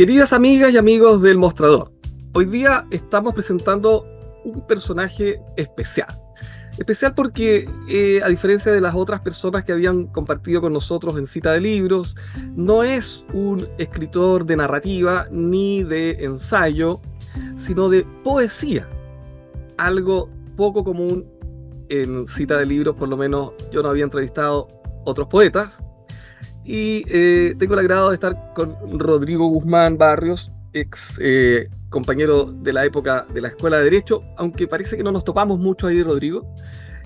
Queridas amigas y amigos del mostrador, hoy día estamos presentando un personaje especial. Especial porque, eh, a diferencia de las otras personas que habían compartido con nosotros en cita de libros, no es un escritor de narrativa ni de ensayo, sino de poesía. Algo poco común en cita de libros, por lo menos yo no había entrevistado otros poetas, y eh, tengo el agrado de estar con Rodrigo Guzmán Barrios, ex eh, compañero de la época de la Escuela de Derecho, aunque parece que no nos topamos mucho ahí, Rodrigo.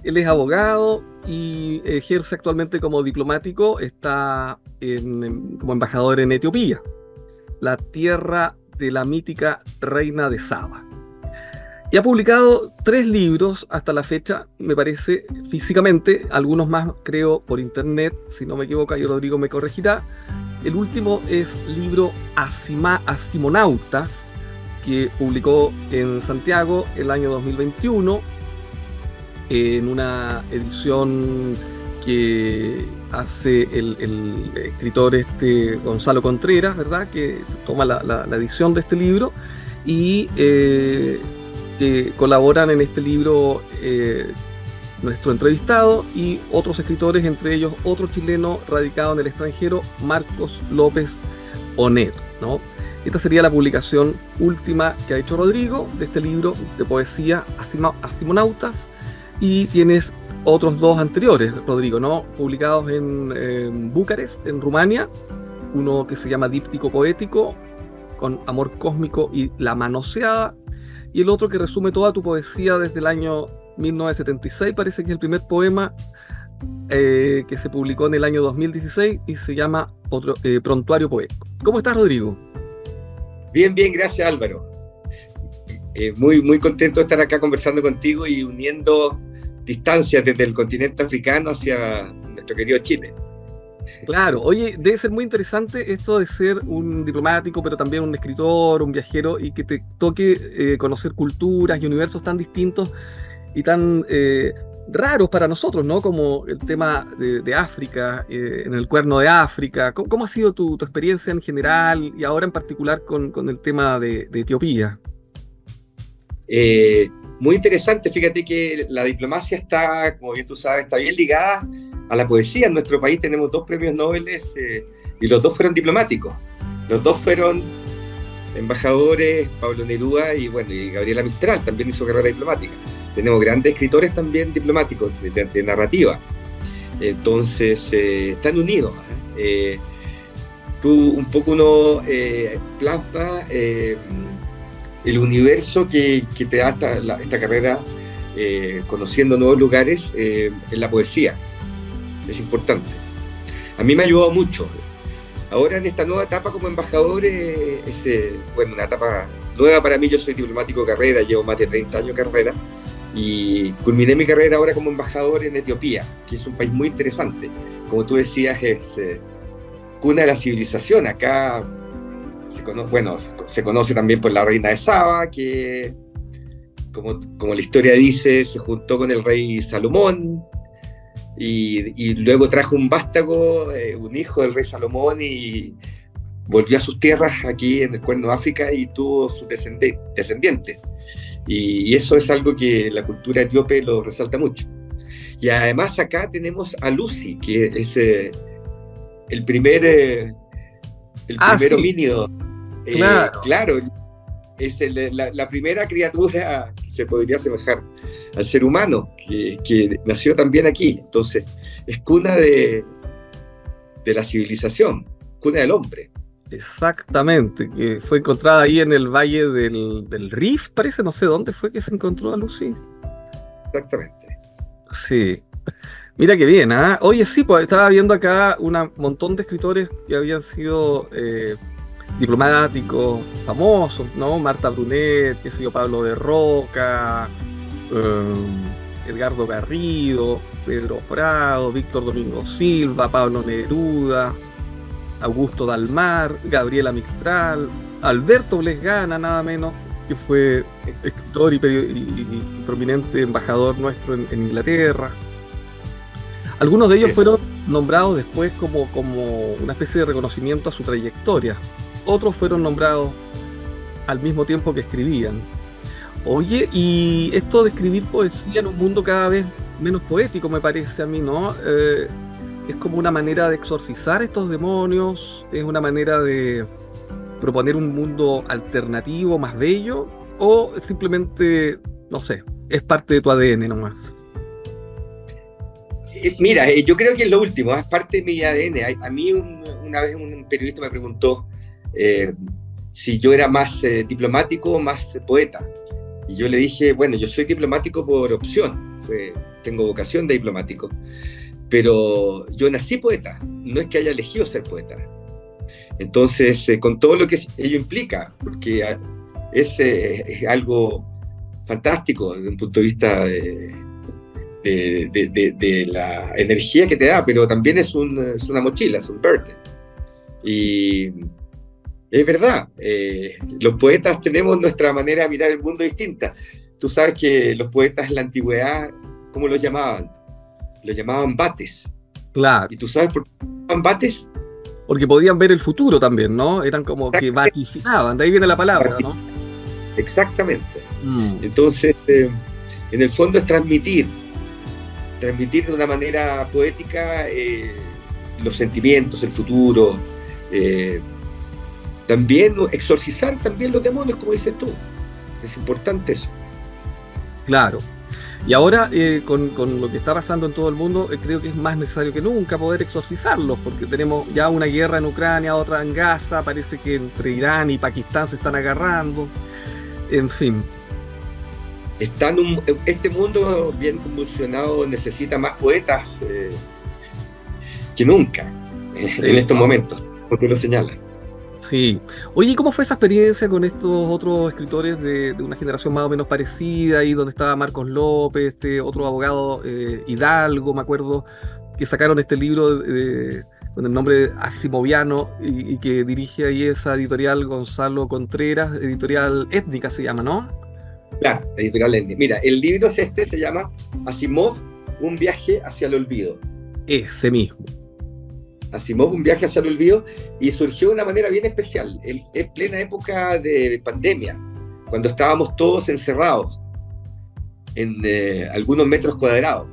Él es abogado y ejerce actualmente como diplomático, está como embajador en Etiopía, la tierra de la mítica reina de Saba. Y ha publicado tres libros hasta la fecha, me parece, físicamente, algunos más creo por internet, si no me equivoco, y Rodrigo me corregirá. El último es libro Asima, Asimonautas, que publicó en Santiago el año 2021, en una edición que hace el, escritor este Gonzalo Contreras, ¿verdad? Que toma la, edición de este libro y eh, que colaboran en este libro eh, nuestro entrevistado y otros escritores, entre ellos otro chileno radicado en el extranjero, Marcos López Oneto. ¿no? Esta sería la publicación última que ha hecho Rodrigo de este libro de poesía Asimonautas y tienes otros dos anteriores, Rodrigo, ¿no? publicados en, en Bucarest, en Rumania, uno que se llama Díptico Poético, con Amor Cósmico y La Manoseada, y el otro que resume toda tu poesía desde el año 1976, parece que es el primer poema eh, que se publicó en el año 2016 y se llama otro, eh, Prontuario Poético. ¿Cómo estás, Rodrigo? Bien, bien, gracias Álvaro. Eh, muy, muy contento de estar acá conversando contigo y uniendo distancias desde el continente africano hacia nuestro querido Chile. Claro, oye, debe ser muy interesante esto de ser un diplomático, pero también un escritor, un viajero, y que te toque eh, conocer culturas y universos tan distintos y tan eh, raros para nosotros, ¿no? Como el tema de, África, eh, en el cuerno de África. ¿Cómo, ha sido tu, experiencia en general y ahora en particular con, el tema de, de Etiopía? muy interesante, fíjate que la diplomacia está, como bien tú sabes, está bien ligada a la poesía. En nuestro país tenemos dos premios Nobel eh, y los dos fueron diplomáticos. Los dos fueron embajadores, Pablo Neruda y bueno, y Gabriela Mistral también hizo carrera diplomática. Tenemos grandes escritores también diplomáticos de, narrativa. Entonces, eh, están unidos. ¿eh? tú un poco uno plasma el universo que, te da esta, esta carrera conociendo nuevos lugares en la poesía es importante. A mí me ha ayudado mucho. Ahora en esta nueva etapa como embajador, eh, es, eh, bueno, una etapa nueva para mí, yo soy diplomático de carrera, llevo más de 30 años de carrera y culminé mi carrera ahora como embajador en Etiopía, que es un país muy interesante. Como tú decías, es eh, cuna de la civilización. Acá se conoce, bueno, se conoce también por la reina de Saba, que como, como la historia dice, se juntó con el rey Salomón, y, luego trajo un vástago, eh, un hijo del rey Salomón y volvió a sus tierras aquí en el Cuerno de África y tuvo sus descendientes. Y, eso es algo que la cultura etíope lo resalta mucho. Y además acá tenemos a Lucy, que es eh, el primer, eh, el ah, primer homínido. Claro. claro, es la, primera criatura que se podría asemejar al ser humano, que, nació también aquí. Entonces, es cuna de, de la civilización, cuna del hombre. Exactamente, que fue encontrada ahí en el valle del, del Rift, parece, no sé dónde fue que se encontró a Lucy. Exactamente. Sí. Mira qué bien, ¿ah? Oye, sí, pues estaba viendo acá un montón de escritores que habían sido eh, diplomáticos famosos, ¿no? Marta Brunet, qué sé yo, Pablo de Roca, um, Edgardo Garrido, Pedro Prado, Víctor Domingo Silva, Pablo Neruda, Augusto Dalmar, Gabriela Mistral, Alberto Blesgana, nada menos, que fue escritor y, prominente embajador nuestro en, Inglaterra. Algunos de ellos fueron nombrados después como, como una especie de reconocimiento a su trayectoria. Otros fueron nombrados al mismo tiempo que escribían. Oye, y esto de escribir poesía en un mundo cada vez menos poético, me parece a mí, ¿no? Eh, es como una manera de exorcizar estos demonios, es una manera de proponer un mundo alternativo, más bello, o simplemente, no sé, es parte de tu ADN nomás. Eh, mira, eh, yo creo que es lo último, es parte de mi ADN. A, mí una vez un periodista me preguntó si yo era más diplomático o más poeta. Y yo le dije, bueno, yo soy diplomático por opción, tengo vocación de diplomático, pero yo nací poeta, no es que haya elegido ser poeta. Entonces, eh, con todo lo que ello implica, porque es, eh, es, algo fantástico desde un punto de vista de, de, la energía que te da, pero también es, un, es una mochila, es un burden. Y es verdad, eh, los poetas tenemos nuestra manera de mirar el mundo distinta. Tú sabes que los poetas en la antigüedad, ¿cómo los llamaban? Los llamaban bates. Claro. ¿Y tú sabes por qué llamaban bates? Porque podían ver el futuro también, ¿no? Eran como que vaticinaban, de ahí viene la palabra, ¿no? Exactamente. Mm. Entonces, eh, en el fondo es transmitir, transmitir de una manera poética eh, los sentimientos, el futuro, también exorcizar también los demonios, como dices tú. Es importante eso. Claro. Y ahora, eh, con, lo que está pasando en todo el mundo, eh, creo que es más necesario que nunca poder exorcizarlos, porque tenemos ya una guerra en Ucrania, otra en Gaza, parece que entre Irán y Pakistán se están agarrando, en fin. Está este mundo bien convulsionado necesita más poetas eh, que nunca en estos momentos, porque lo señalan. Sí. Oye, ¿cómo fue esa experiencia con estos otros escritores de, una generación más o menos parecida, ahí donde estaba Marcos López, este otro abogado eh, Hidalgo, me acuerdo, que sacaron este libro con el nombre Asimoviano y, y, que dirige ahí esa editorial Gonzalo Contreras, editorial étnica se llama, ¿no? Claro, editorial étnica. Mira, el libro es este, se llama Asimov, un viaje hacia el olvido. Ese mismo. Asimov, un viaje hacia el olvido, y surgió de una manera bien especial, en, plena época de pandemia, cuando estábamos todos encerrados en eh, algunos metros cuadrados,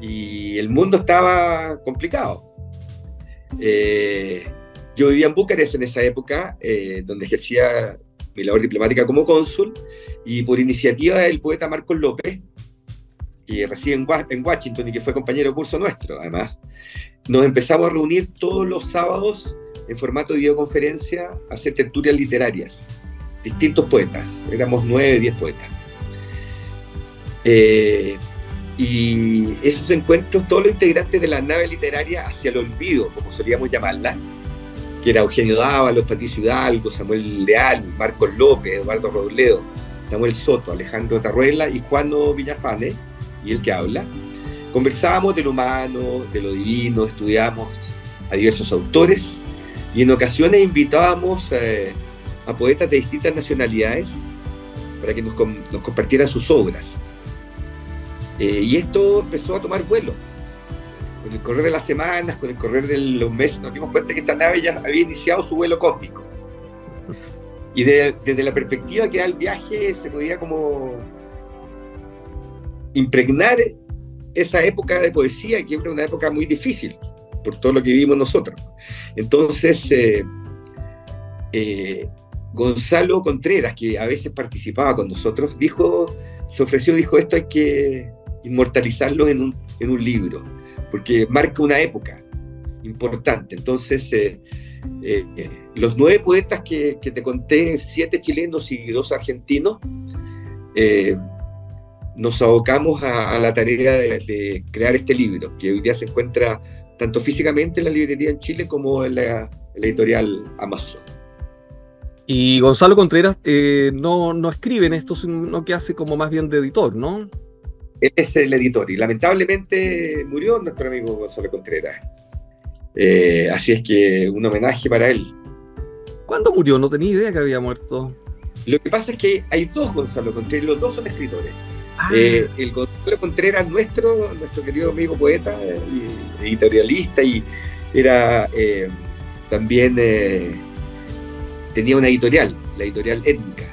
y el mundo estaba complicado. Eh, yo vivía en Bucarest en esa época, eh, donde ejercía mi labor diplomática como cónsul, y por iniciativa del poeta Marcos López, que reside en Washington y que fue compañero de curso nuestro, además, nos empezamos a reunir todos los sábados en formato de videoconferencia a hacer tertulias literarias, distintos poetas, éramos nueve, diez poetas. Eh, y esos encuentros, todos los integrantes de la nave literaria hacia el olvido, como solíamos llamarla, que era Eugenio Dávalos, Patricio Hidalgo, Samuel Leal, Marcos López, Eduardo Robledo, Samuel Soto, Alejandro Tarruela y Juano Villafane, y el que habla, Conversábamos de lo humano, de lo divino, estudiábamos a diversos autores y en ocasiones invitábamos eh, a poetas de distintas nacionalidades para que nos, compartieran sus obras. Eh, y esto empezó a tomar vuelo. Con el correr de las semanas, con el correr de los meses, nos dimos cuenta que esta nave ya había iniciado su vuelo cósmico. Y desde la perspectiva que da el viaje, se podía como impregnar esa época de poesía, que es una época muy difícil, por todo lo que vivimos nosotros. Entonces, eh, eh, Gonzalo Contreras, que a veces participaba con nosotros, dijo, se ofreció, dijo, esto hay que inmortalizarlo en un, en un libro, porque marca una época importante. Entonces, eh, los nueve poetas que, que, te conté, siete chilenos y dos argentinos, nos abocamos a, la tarea de, crear este libro, que hoy día se encuentra tanto físicamente en la librería en Chile como en la, editorial Amazon. Y Gonzalo Contreras eh, no, no escribe en esto, sino que hace como más bien de editor, ¿no? Él es el editor y lamentablemente murió nuestro amigo Gonzalo Contreras. Eh, así es que un homenaje para él. ¿Cuándo murió? No tenía idea que había muerto. Lo que pasa es que hay dos Gonzalo Contreras, los dos son escritores. Ah. Eh, el Gonzalo Contreras, nuestro, nuestro querido amigo poeta, y editorialista, y era eh, también tenía una editorial, la editorial étnica.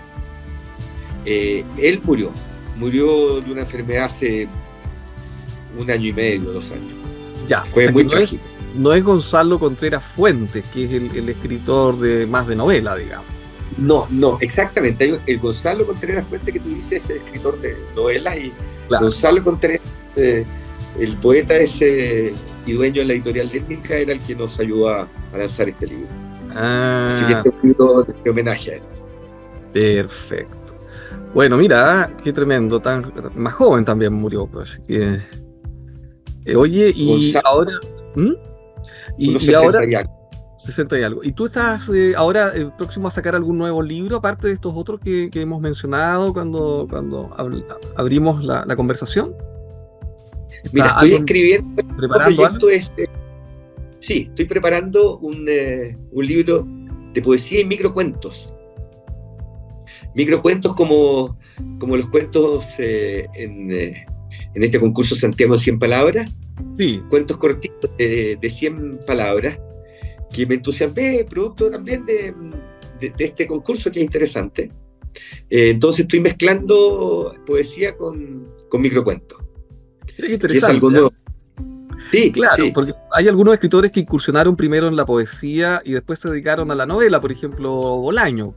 Eh, él murió, murió de una enfermedad hace un año y medio, dos años. Ya, fue muy trágico. no es Gonzalo Contreras Fuentes, que es el, escritor de más de novela, digamos. No, no, exactamente. El Gonzalo Contreras Fuentes que tú dices es el escritor de novelas y Gonzalo Contreras, eh, el poeta ese y dueño de la editorial étnica, era el que nos ayudó a, lanzar este libro. Ah. Así que este libro de homenaje a él. Perfecto. Bueno, mira, qué tremendo, tan más joven también murió, pues, que, eh, oye, y ahora. Y, ahora. 60 y algo. ¿Y tú estás eh, ahora eh, próximo a sacar algún nuevo libro, aparte de estos otros que, hemos mencionado cuando, cuando abrimos la, conversación? Mira, estoy escribiendo. ¿Preparando este, sí, estoy preparando un, un libro de poesía y microcuentos microcuentos como, como los cuentos eh, en, eh, en, este concurso Santiago 100 Palabras. Sí. Cuentos cortitos de, de 100 palabras que me entusiasmé, producto también de, de, este concurso que es interesante. Eh, entonces estoy mezclando poesía con, con microcuentos. es algo nuevo. Sí, claro, porque hay algunos escritores que incursionaron primero en la poesía y después se dedicaron a la novela, por ejemplo, Bolaño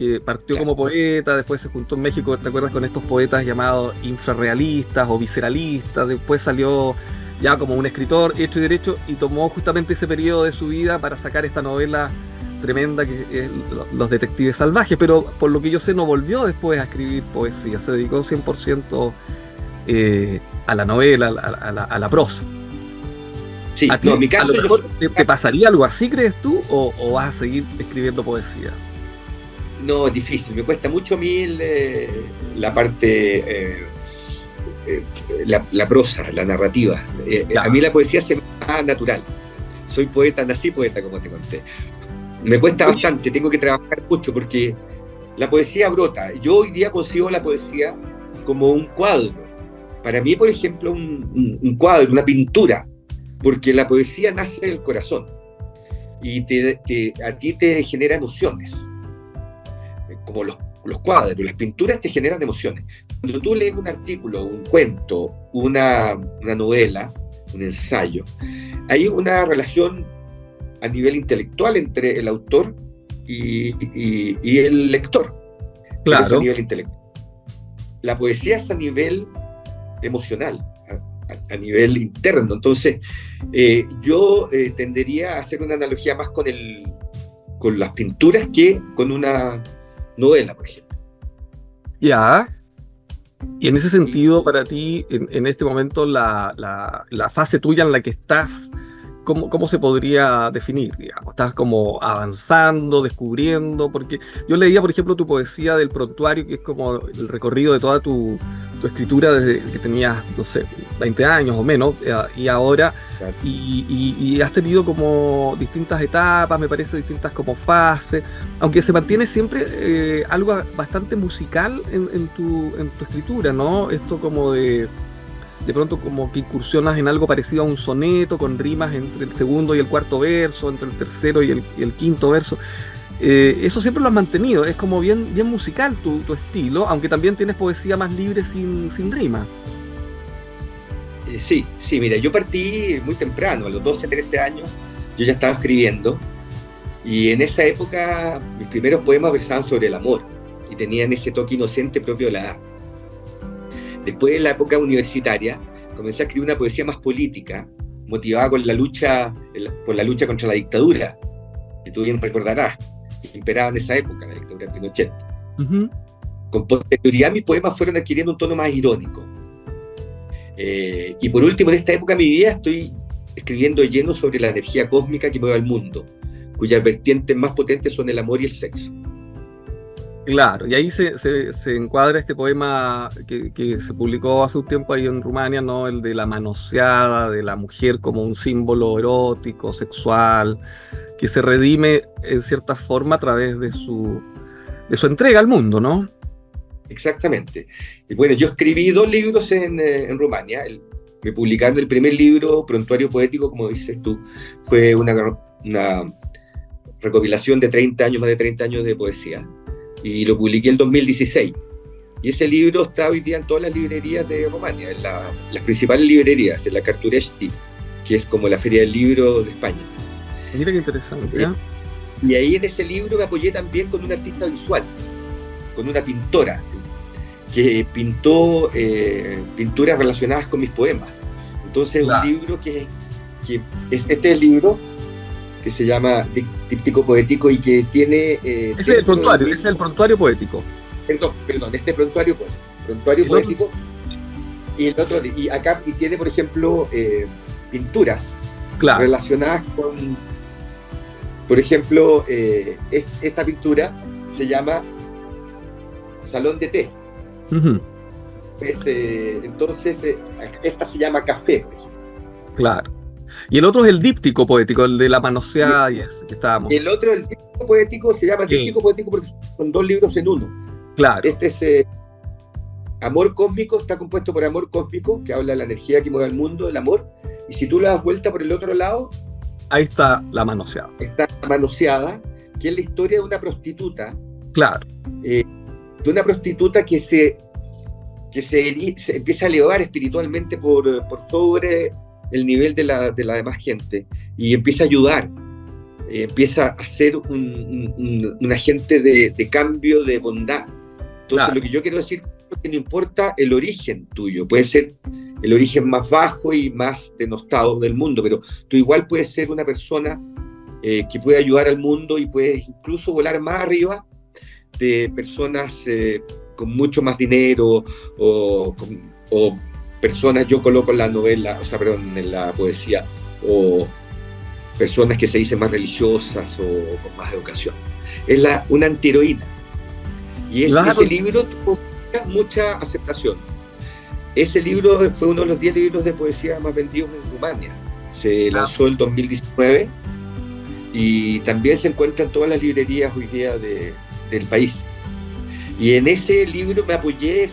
que partió como poeta, después se juntó en México, ¿te acuerdas? Con estos poetas llamados infrarrealistas o visceralistas, después salió ya como un escritor hecho y derecho y tomó justamente ese periodo de su vida para sacar esta novela tremenda que es Los Detectives Salvajes, pero por lo que yo sé no volvió después a escribir poesía, se dedicó 100% eh, a la novela, a la, prosa. Sí, en mi caso, te, pasaría algo así, crees tú, o vas a seguir escribiendo poesía? No, es difícil. Me cuesta mucho a mí la parte, eh, eh, la, prosa, la narrativa. Eh, a mí la poesía se me da natural. Soy poeta, nací poeta, como te conté. Me cuesta bastante, tengo que trabajar mucho porque la poesía brota. Yo hoy día consigo la poesía como un cuadro. Para mí, por ejemplo, un, cuadro, una pintura, porque la poesía nace del corazón y a ti te genera emociones como los, cuadros, las pinturas te generan emociones. Cuando tú lees un artículo, un cuento, una, novela, un ensayo, hay una relación a nivel intelectual entre el autor y, el lector. Claro. A nivel intelectual. La poesía es a nivel emocional, a, nivel interno. Entonces, eh, yo eh, tendería a hacer una analogía más con, el, con las pinturas que con una novela, por ejemplo. Ya. Y en ese sentido, para ti, en, este momento, la, la, fase tuya en la que estás ¿Cómo, se podría definir? Digamos? ¿Estás como avanzando, descubriendo? Porque yo leía, por ejemplo, tu poesía del prontuario, que es como el recorrido de toda tu, escritura desde que tenías, no sé, 20 años o menos, eh, y ahora, y, has tenido como distintas etapas, me parece, distintas como fases, aunque se mantiene siempre eh, algo bastante musical en, tu, en tu escritura, ¿no? Esto como de de pronto como que incursionas en algo parecido a un soneto, con rimas entre el segundo y el cuarto verso, entre el tercero y el, quinto verso. Eh, eso siempre lo has mantenido, es como bien, bien musical tu, estilo, aunque también tienes poesía más libre sin, sin rima. Eh, sí, sí, mira, yo partí muy temprano, a los 12, 13 años, yo ya estaba escribiendo, y en esa época mis primeros poemas versaban sobre el amor, y tenían ese toque inocente propio de la edad. Después, en la época universitaria, comencé a escribir una poesía más política, motivada con la lucha, por la lucha contra la dictadura, que tú bien recordarás, que imperaba en esa época, la dictadura de Pinochet. Con posterioridad, mis poemas fueron adquiriendo un tono más irónico. Eh, y por último, en esta época de mi vida estoy escribiendo lleno sobre la energía cósmica que mueve al mundo, cuyas vertientes más potentes son el amor y el sexo. Claro, y ahí se, se, encuadra este poema que, se publicó hace un tiempo ahí en Rumania, ¿no? El de la manoseada, de la mujer como un símbolo erótico, sexual, que se redime en cierta forma a través de su, de su entrega al mundo, ¿no? Exactamente. Y bueno, yo escribí dos libros en, eh, en Rumania. me publicaron el primer libro, Prontuario Poético, como dices tú, fue una, una recopilación de 30 años, más de 30 años de poesía, y lo publiqué en 2016. Y ese libro está hoy día en todas las librerías de Romania, en las principales librerías, en la Carturesti, que es como la feria del libro de España. Mira qué interesante. ¿eh? Y ahí en ese libro me apoyé también con un artista visual, con una pintora, que pintó eh, pinturas relacionadas con mis poemas. Entonces, un libro que, que, es este libro que se llama Díptico Poético y que tiene... Eh, ese es el prontuario, ese es el prontuario poético. Perdón, perdón, este prontuario, prontuario poético. Y el otro, y acá y tiene, por ejemplo, eh, pinturas relacionadas con, por ejemplo, eh, esta pintura se llama Salón de Té. Entonces, esta se llama Café. Claro. Y el otro es el díptico poético, el de la manoseada y ese que estábamos. El otro, el díptico poético, se llama díptico poético porque son dos libros en uno. Claro. Este es eh, Amor Cósmico, está compuesto por Amor Cósmico, que habla de la energía que mueve el mundo, el amor. Y si tú lo das vuelta por el otro lado. Ahí está la manoseada. Está la manoseada, que es la historia de una prostituta. Claro. Eh, de una prostituta que se que se, empieza a elevar espiritualmente por, por sobre el nivel de la, de la demás gente y empieza a ayudar, eh, empieza a ser un, agente de, cambio, de bondad. Entonces, lo que yo quiero decir es que no importa el origen tuyo, puede ser el origen más bajo y más denostado del mundo, pero tú igual puedes ser una persona eh, que puede ayudar al mundo y puedes incluso volar más arriba de personas eh, con mucho más dinero o, personas, yo coloco en la novela, o sea, perdón, en la poesía, o personas que se dicen más religiosas o con más educación. Es la, una antiheroína. Y ese libro tuvo mucha aceptación. Ese libro fue uno de los 10 libros de poesía más vendidos en Rumania. Se ah. lanzó en 2019 y también se encuentra en todas las librerías hoy día del país. Y en ese libro me apoyé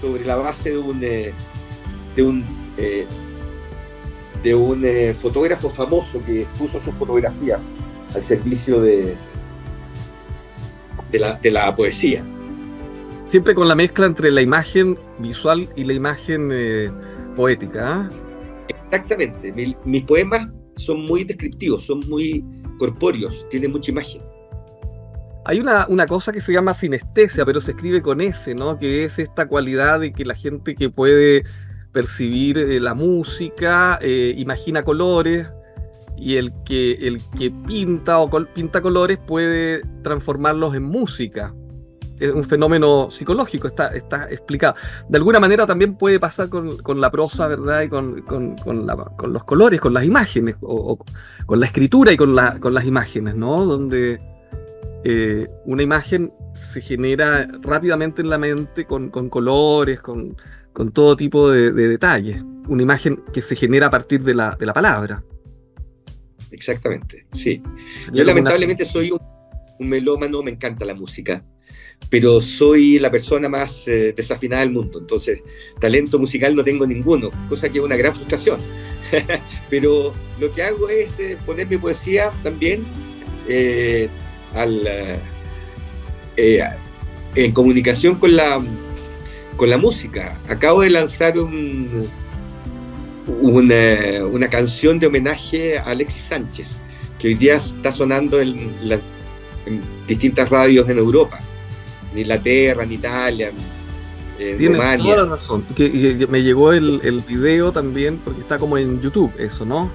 sobre la base de un, eh, de un, eh, de un eh, fotógrafo famoso que puso su fotografía al servicio de, de, la, de la poesía. Siempre con la mezcla entre la imagen visual y la imagen poética. ¿ah? Exactamente. mis poemas son muy descriptivos, son muy corpóreos, tienen mucha imagen. Hay una, cosa que se llama sinestesia, pero se escribe con S, ¿no? Que es esta cualidad de que la gente que puede percibir eh, la música eh, imagina colores y el que, el que pinta o pinta colores puede transformarlos en música. Es un fenómeno psicológico, está, está explicado. De alguna manera también puede pasar con, la prosa, ¿verdad? Y con, los colores, con las imágenes, o, con la escritura y con, con las imágenes, ¿no? Donde eh, una imagen se genera rápidamente en la mente con, colores, con, todo tipo de, detalles. Una imagen que se genera a partir de la, palabra. Exactamente, sí. Yo lamentablemente soy un, melómano, me encanta la música, pero soy la persona más eh, desafinada del mundo. Entonces, talento musical no tengo ninguno, cosa que es una gran frustración. pero lo que hago es eh, poner mi poesía también al, eh, eh, en comunicación con la, con la música. Acabo de lanzar un, una, canción de homenaje a Alexis Sánchez, que hoy día está sonando en, distintas radios en Europa, en Inglaterra, en Italia, en Tienes toda la razón. Que, me llegó el, el, video también, porque está como en YouTube, eso, ¿no?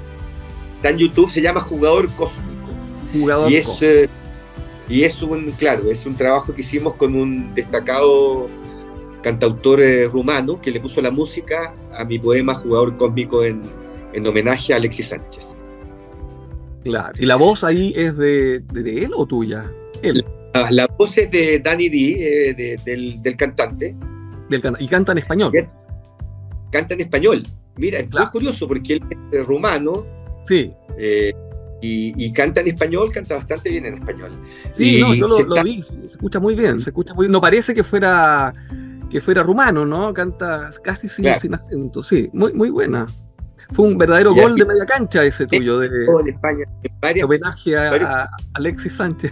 Está en YouTube, se llama Jugador Cósmico. Jugador y es, eh, y es un, claro, es un trabajo que hicimos con un destacado cantautor eh, rumano que le puso la música a mi poema Jugador Cósmico en, homenaje a Alexis Sánchez. Claro. ¿Y la voz ahí es de, él o tuya? Él. La, voz es de Danny D, eh, del, cantante. ¿Y canta en español? Canta en español. Mira, es muy curioso porque él es rumano. Sí. Eh, y, canta en español, canta bastante bien en español. Sí, no, yo lo, vi, se, escucha muy bien, se escucha muy No parece que fuera que fuera rumano, ¿no? Canta casi sin, acento, sí, muy, muy buena. Fue un verdadero gol de media cancha ese tuyo, de, en España, homenaje a, Alexis Sánchez.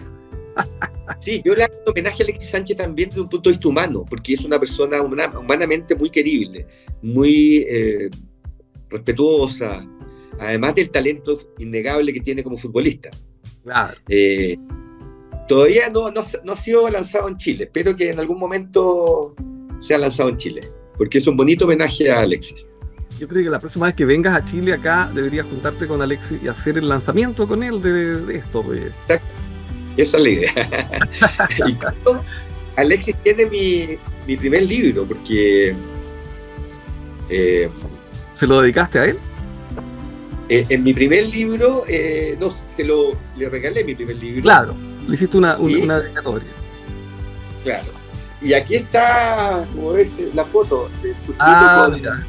Sí, yo le hago homenaje a Alexis Sánchez también desde un punto de vista humano, porque es una persona humanamente muy querible, muy eh, respetuosa, además del talento innegable que tiene como futbolista. Claro. Eh, todavía no, no, ha sido lanzado en Chile, espero que en algún momento sea lanzado en Chile, porque es un bonito homenaje a Alexis. Yo creo que la próxima vez que vengas a Chile acá deberías juntarte con Alexis y hacer el lanzamiento con él de, esto. Pues. Esa es la idea. y Alexis tiene mi, mi, primer libro, porque... Eh, ¿Se lo dedicaste a él? Eh, en mi primer libro, eh, no, se lo le regalé mi primer libro. Claro, le hiciste una, una, dedicatoria. Claro. Y aquí está, como ves, la foto de su ah, mira.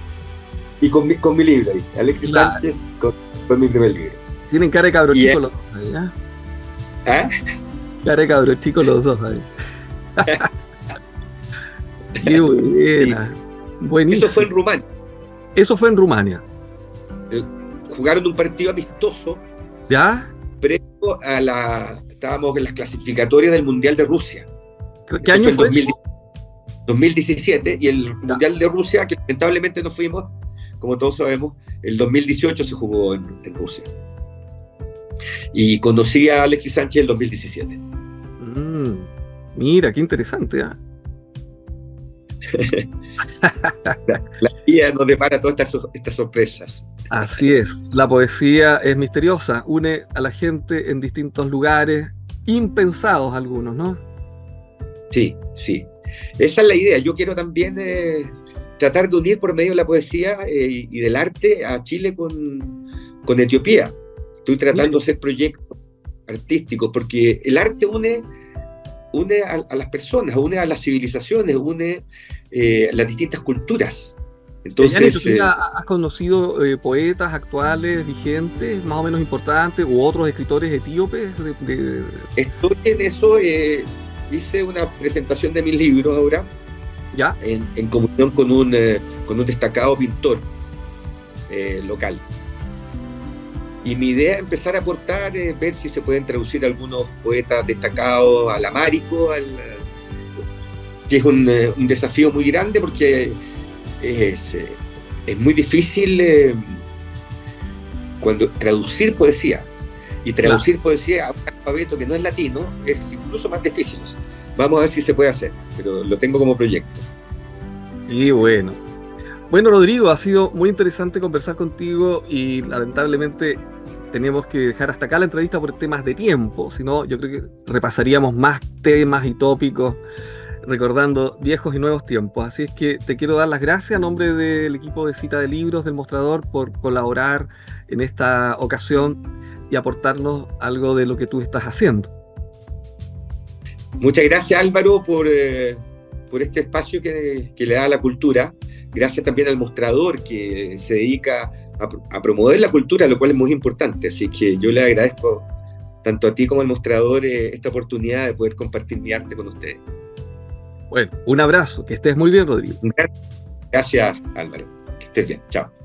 Y con mi, con mi libro ahí, Alexis Sánchez, con, mi primer libro. Tienen cara de cabro chico los dos ahí, ¿eh? ¿Ah? Cara de cabro chico los dos ahí. Qué buena. Buenísimo. Eso fue en Rumania. Eso fue en Rumania jugaron un partido amistoso. ¿Ya? Previo a la. Estábamos en las clasificatorias del Mundial de Rusia. ¿Qué año fue? 2017 y el Mundial de Rusia, que lamentablemente no fuimos, como todos sabemos, el 2018 se jugó en, Rusia. Y conocí a Alexis Sánchez en el 2017. Mm, mira, qué interesante. ¿eh? la vida nos depara todas estas, sorpresas. Así es, la poesía es misteriosa, une a la gente en distintos lugares, impensados algunos, ¿no? Sí, sí. Esa es la idea. Yo quiero también eh, tratar de unir por medio de la poesía eh, y del arte a Chile con, Etiopía. Estoy tratando de hacer proyectos artísticos porque el arte une une a, las personas, une a las civilizaciones, une eh, las distintas culturas. Entonces, eh, ¿has conocido eh, poetas actuales, vigentes, más o menos importantes, u otros escritores etíopes? Estoy en eso, hice una presentación de mis libros ahora, ¿Ya? En, en comunión con un, con un destacado pintor local. Y mi idea es empezar a aportar, eh, ver si se pueden traducir algunos poetas destacados al amárico, al, que es un, eh, un, desafío muy grande porque es, eh, es muy difícil cuando traducir poesía. Y traducir poesía a un alfabeto que no es latino es incluso más difícil. Vamos a ver si se puede hacer, pero lo tengo como proyecto. Y bueno. Bueno, Rodrigo, ha sido muy interesante conversar contigo y lamentablemente teníamos que dejar hasta acá la entrevista por temas de tiempo, si no, yo creo que repasaríamos más temas y tópicos recordando viejos y nuevos tiempos. Así es que te quiero dar las gracias a nombre del equipo de cita de libros del mostrador por colaborar en esta ocasión y aportarnos algo de lo que tú estás haciendo. Muchas gracias Álvaro por, eh, por este espacio que, que le da a la cultura. Gracias también al mostrador que se dedica a, promover la cultura, lo cual es muy importante. Así que yo le agradezco tanto a ti como al mostrador eh, esta oportunidad de poder compartir mi arte con ustedes. Bueno, un abrazo, que estés muy bien, Rodrigo. Gracias, Álvaro. Que estés bien. Chao.